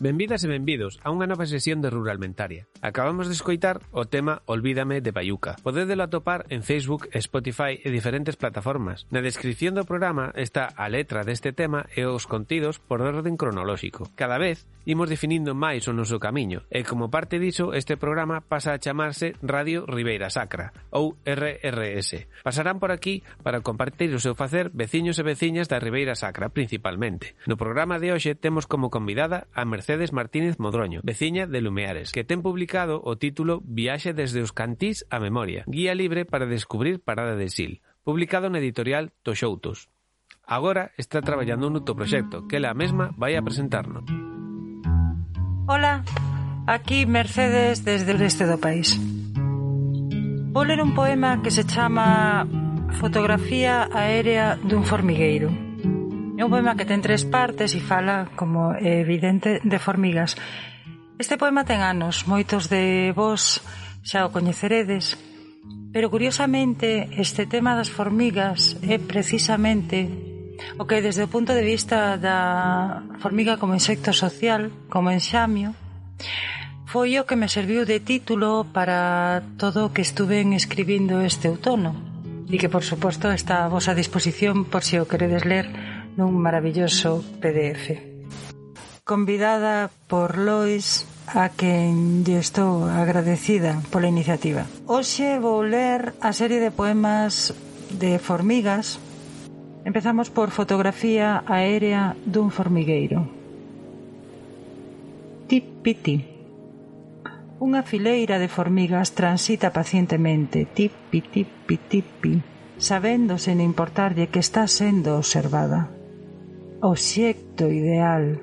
Benvidas e benvidos a unha nova sesión de Ruralmentaria. Acabamos de escoitar o tema Olvídame de Bayuca. Podedelo atopar en Facebook, Spotify e diferentes plataformas. Na descripción do programa está a letra deste tema e os contidos por orden cronolóxico. Cada vez imos definindo máis o noso camiño e como parte diso este programa pasa a chamarse Radio Ribeira Sacra ou RRS. Pasarán por aquí para compartir o seu facer veciños e veciñas da Ribeira Sacra principalmente. No programa de hoxe temos como convidada a Mercedes Mercedes Martínez Modroño, veciña de Lumeares, que ten publicado o título Viaxe desde os cantís a memoria, guía libre para descubrir Parada de Sil, publicado na editorial Toxoutos. Agora está traballando un outro proxecto que ela mesma vai a presentarnos. Hola, aquí Mercedes desde o este do país. Vou ler un poema que se chama Fotografía aérea dun formigueiro. É un poema que ten tres partes e fala, como é evidente, de formigas. Este poema ten anos, moitos de vos xa o coñeceredes, pero curiosamente este tema das formigas é precisamente o que desde o punto de vista da formiga como insecto social, como enxamio, foi o que me serviu de título para todo o que estuve escribindo este outono e que, por suposto, está a vosa disposición por si o queredes ler nun maravilloso PDF. Convidada por Lois a quen lle estou agradecida pola iniciativa. Hoxe vou ler a serie de poemas de formigas. Empezamos por fotografía aérea dun formigueiro. Tip-piti Unha fileira de formigas transita pacientemente, tipi, tipi, tipi, sabéndose en importarlle que está sendo observada. Obxecto ideal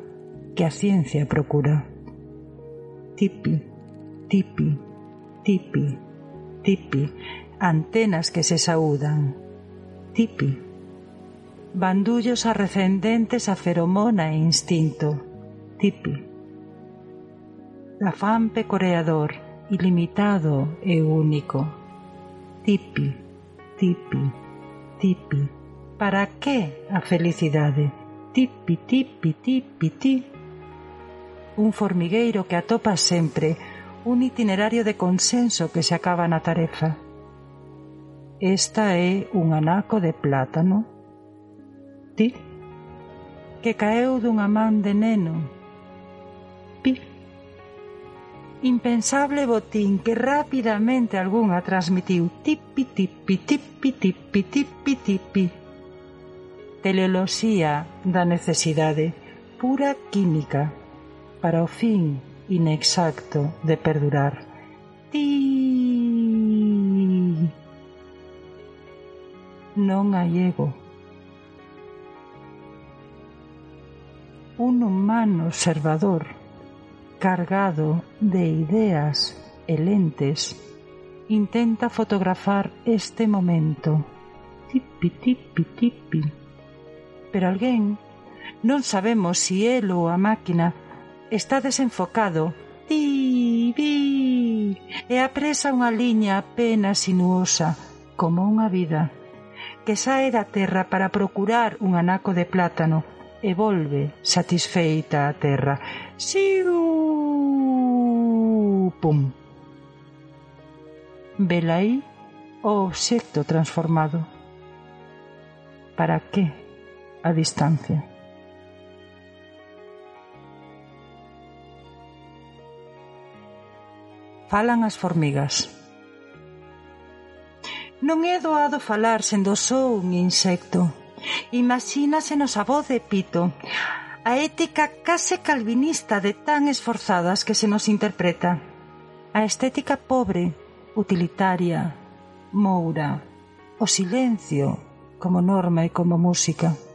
que a ciencia procura. Tipi, tipi, tipi, tipi, antenas que se saúdan. Tipi, bandullos arrecendentes a feromona e instinto. Tipi, afán pecoreador, ilimitado e único. Tipi, tipi, tipi, para que a felicidade? piti, piti, piti, pití. Un formigueiro que atopa sempre, un itinerario de consenso que se acaba na tarefa. Esta é un anaco de plátano. Ti, que caeu dunha man de neno. Pi. Impensable botín que rapidamente algunha transmitiu tipi tipi tipi tipi tipi tipi tipi teleoloxía da necesidade, pura química, para o fin inexacto de perdurar. Ti non hai ego. Un humano observador cargado de ideas e lentes intenta fotografar este momento. Tipi, tipi, tipi pero alguén, non sabemos si el ou a máquina, está desenfocado, ti, bi, e apresa unha liña apenas sinuosa, como unha vida, que sae da terra para procurar un anaco de plátano e volve satisfeita a terra. Siu! Pum! Velaí o obxecto transformado. Para que? a distancia. Falan as formigas. Non é doado falar sendo só un insecto. Imagínase nos voz de Pito, a ética case calvinista de tan esforzadas que se nos interpreta. A estética pobre, utilitaria, moura, o silencio como norma e como música.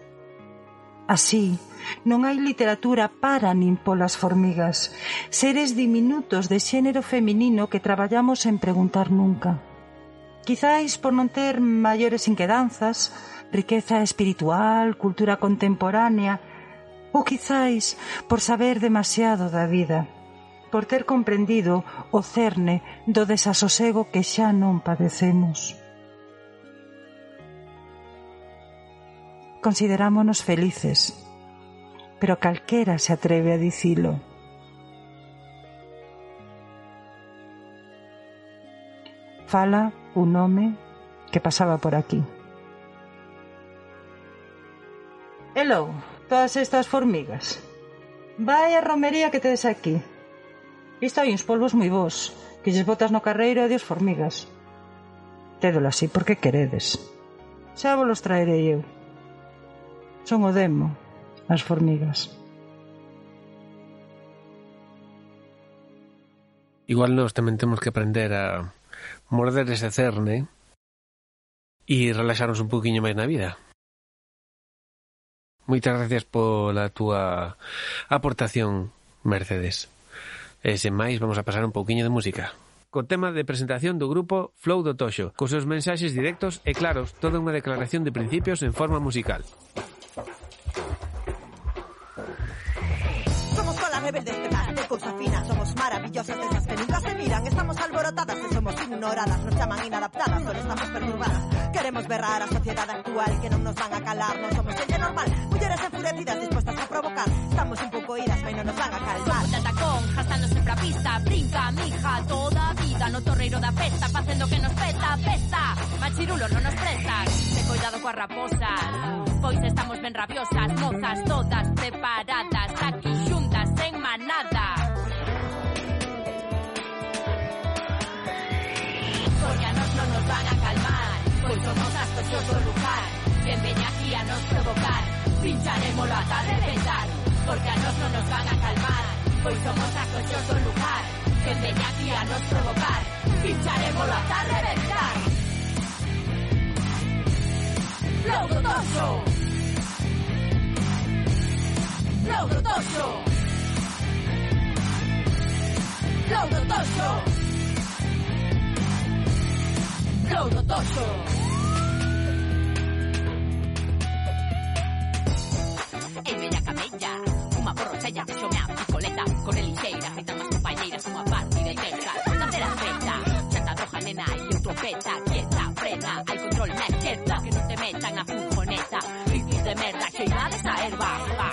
Así, non hai literatura para nin polas formigas, seres diminutos de xénero feminino que traballamos en preguntar nunca. Quizáis por non ter maiores inquedanzas, riqueza espiritual, cultura contemporánea, ou quizáis por saber demasiado da vida, por ter comprendido o cerne do desasosego que xa non padecemos. considerámonos felices, pero calquera se atreve a dicilo. Fala un home que pasaba por aquí. Hello, todas estas formigas. Vai a romería que tedes aquí. Isto hai uns polvos moi vos, que lles botas no carreiro e dios formigas. Tédolo así porque queredes. Xa vos los traerei eu. Son o demo, as formigas. Igual nós tamén temos que aprender a morder ese cerne e relaxarnos un poquinho máis na vida. Moitas gracias pola túa aportación, Mercedes. E sen máis, vamos a pasar un pouquiño de música. Co tema de presentación do grupo Flow do Toxo, cos seus mensaxes directos e claros, toda unha declaración de principios en forma musical. Rebeldes de mar, de cousa fina Somos maravillosas desas que nunca se miran. Estamos alborotadas e somos ignoradas. Nos chaman inadaptadas, solo estamos perturbadas. Queremos berrar a sociedade actual Que non nos van a calar, non somos xente normal. Mulleres enfurecidas dispuestas a provocar. Estamos un pouco iras, mas non nos van a calmar. De tacón, jastando sempre a pista Brinca, mija, toda vida. No torreiro da festa, facendo que nos peta Pesta, machirulo non nos prestan. Te cuidado coas raposas Pois estamos ben rabiosas Mozas todas preparadas de otro lugar. Que venga aquí a nos provocar. Pincharemos hasta reventar. Porque a nos no nos van a calmar. Hoy somos tacos de lugar. Que venga aquí a nos provocar. Pincharemos hasta reventar. Flow Gotoso. Flow Gotoso. Flow Gotoso. Flow Gotoso. Bella camella Unha porrochella, xome a picoleta Con el lixeira, gritan as compañeiras Unha partida intensa, tercera fecha Xanta roja, nena, e outro peta Quieta, frena, hai control, merqueta Que non te metan a furgoneta. Bicis de merda, cheira desa erva va.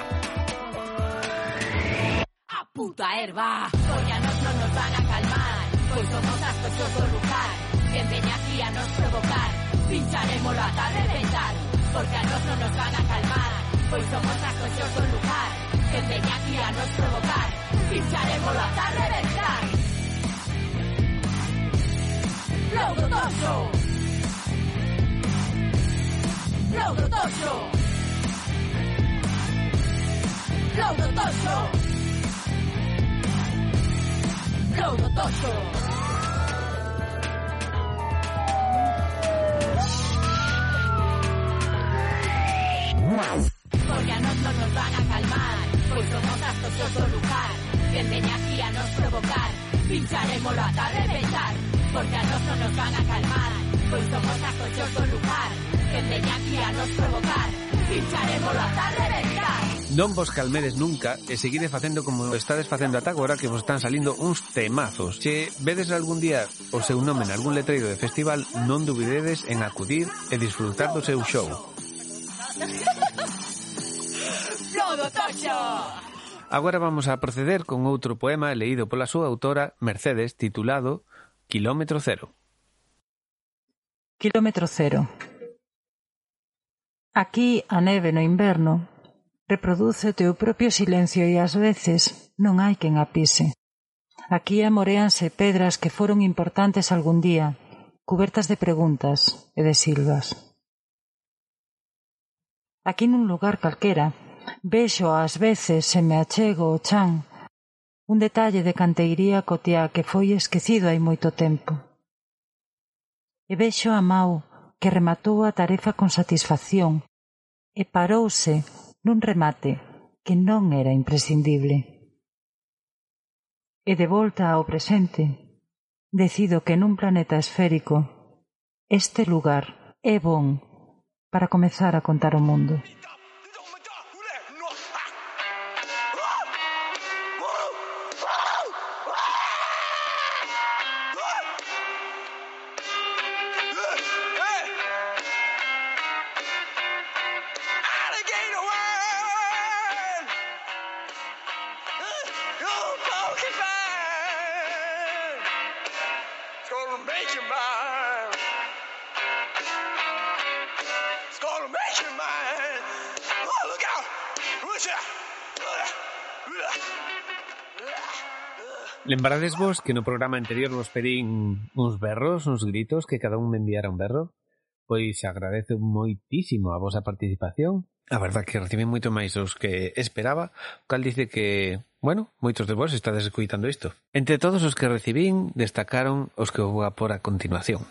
A puta erva Porque a nos non nos van a calmar. Pois somos as toxos do lugar Quen veña aquí a nos provocar. Pincharemoslo ata reventar Porque a nos non nos van a calmar Hoy somos acosos un lugar, gente que aquí a nos provocar, pincharemos hasta reventar. Laudotoso. Laudotoso. Laudotoso. Laudotoso. Wow. van a calmar Pois somos astocios do lugar Que veña aquí a nos provocar Pincharemoslo ata reventar Porque a nos non nos van a calmar Pois somos astocios do lugar Que veña aquí a nos provocar Pincharemoslo ata reventar Non vos calmedes nunca e seguide facendo como estades facendo ata agora que vos están salindo uns temazos. Se vedes algún día o seu nome en algún letreiro de festival, non dubidedes en acudir e disfrutar do seu show. Tocho. Agora vamos a proceder con outro poema leído pola súa autora Mercedes titulado Kilómetro Cero. Kilómetro Cero Aquí a neve no inverno reproduce o teu propio silencio e ás veces non hai quen a pise. Aquí amoreanse pedras que foron importantes algún día, cubertas de preguntas e de silvas. Aquí nun lugar calquera, Vexo ás veces se me achego o chan un detalle de canteiría cotiá que foi esquecido hai moito tempo. E vexo a Mau que rematou a tarefa con satisfacción e parouse nun remate que non era imprescindible. E de volta ao presente, decido que nun planeta esférico este lugar é bon para comezar a contar o mundo. Lembrades vos que no programa anterior vos pedín uns berros, uns gritos, que cada un me enviara un berro? Pois agradezo moitísimo a vosa participación. A verdad que recibí moito máis os que esperaba, cal dice que, bueno, moitos de vos estades escuitando isto. Entre todos os que recibín, destacaron os que vou a por a continuación.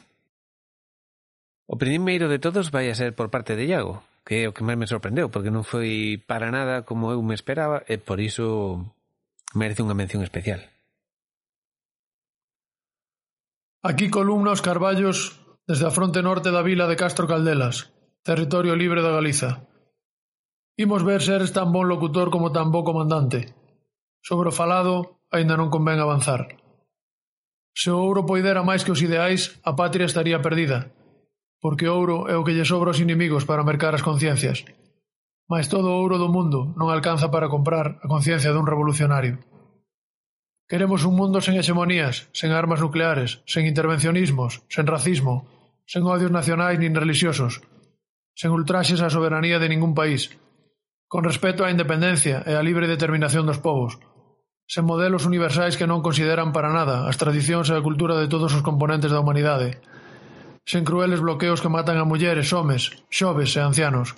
O primeiro de todos vai a ser por parte de Iago, que é o que máis me sorprendeu, porque non foi para nada como eu me esperaba e por iso merece unha mención especial. Aquí columna os carballos desde a fronte norte da vila de Castro Caldelas, territorio libre da Galiza. Imos ver se eres tan bon locutor como tan bo comandante. Sobre o falado, aínda non convén avanzar. Se o ouro poidera máis que os ideais, a patria estaría perdida, porque o ouro é o que lle sobra aos inimigos para mercar as conciencias. Mas todo o ouro do mundo non alcanza para comprar a conciencia dun revolucionario. Queremos un mundo sen hexemonías, sen armas nucleares, sen intervencionismos, sen racismo, sen odios nacionais nin religiosos, sen ultraxes á soberanía de ningún país, con respeto á independencia e á libre determinación dos povos, sen modelos universais que non consideran para nada as tradicións e a cultura de todos os componentes da humanidade, sen crueles bloqueos que matan a mulleres, homes, xoves e ancianos,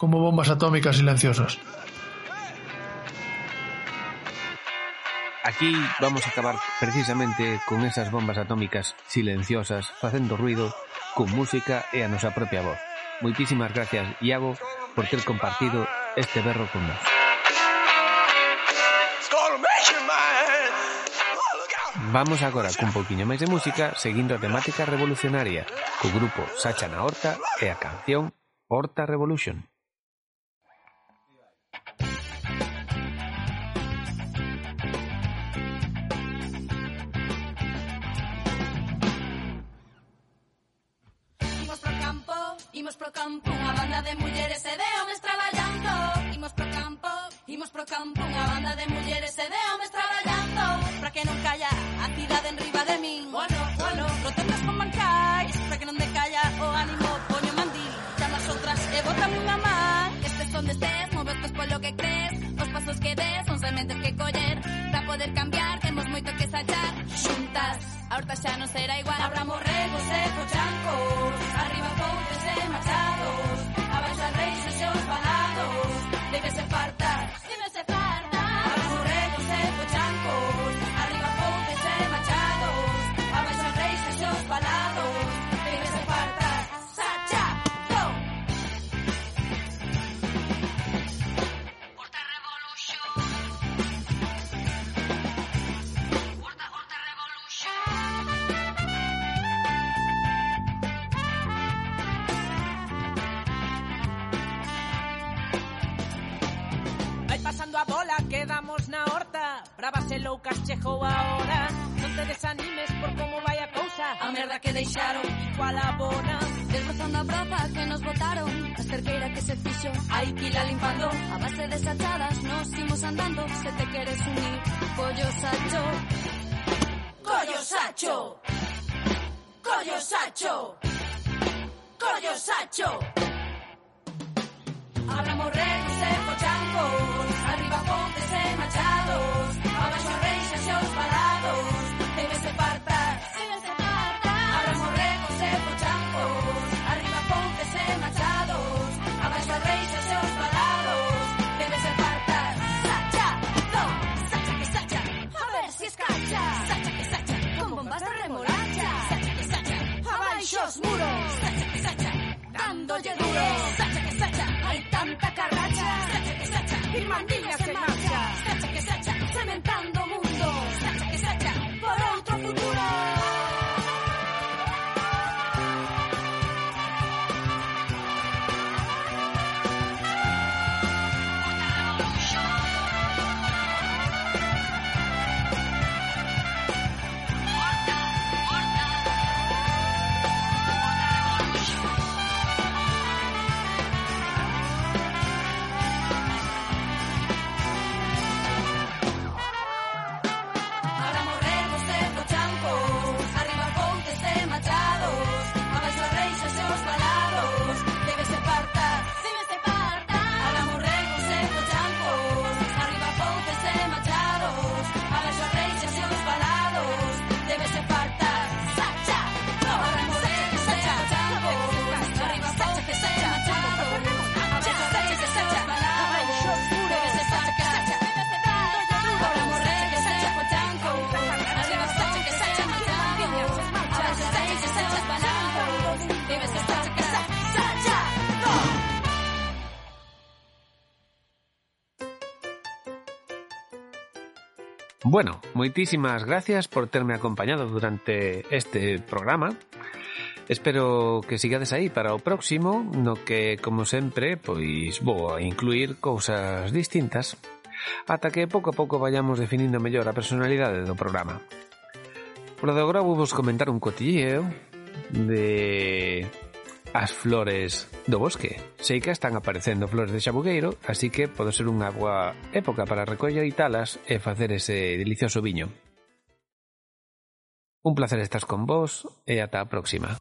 como bombas atómicas silenciosas. Aquí vamos a acabar precisamente con esas bombas atómicas silenciosas, facendo ruido, con música e a nosa propia voz. Moitísimas gracias, Iago, por ter compartido este berro con nós. Vamos agora cun pouquiño máis de música seguindo a temática revolucionaria co grupo Sacha na Horta e a canción Horta Revolution. Pro campo Unha banda de mulleres e de homes traballando Imos pro campo, imos pro campo Unha banda de mulleres e de homes traballando Para que non calla a cidade en riba de min Bueno, bueno, Rotondas con bancais Para que non decalla o ánimo Poño mandil Chamas outras e bótame unha man estes son destes Movestes polo que crees Os pasos que des Horta xa non será igual. Habrá morregos e cochancos Arriba pontes e machados Abaixo reis e xos balados De que se parte horta Bravas e loucas chegou a hora Non te desanimes por como vai a cousa A merda que deixaron Igual a bona. Desbrozando a broza que nos botaron. A cerqueira que se fixo Hai que ila limpando A base de sachadas nos imos andando. Se te queres unir. Collo sacho. Collo sacho. Collo sacho. Collo sacho dándolle duro. Sacha que sacha, hai tanta carracha. Sacha que sacha, ir mandillas en Bueno, moitísimas gracias por terme acompañado durante este programa. Espero que sigades aí para o próximo, no que, como sempre, pois vou a incluir cousas distintas, ata que pouco a pouco vayamos definindo mellor a personalidade do programa. Por agora vou vos comentar un cotilleo de as flores do bosque. Sei que están aparecendo flores de xabugueiro, así que pode ser unha boa época para recoller e talas e facer ese delicioso viño. Un placer estar con vos e ata a próxima.